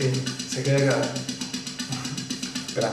Sí, se queda acá. Espera.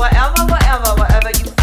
Whatever, whatever, whatever you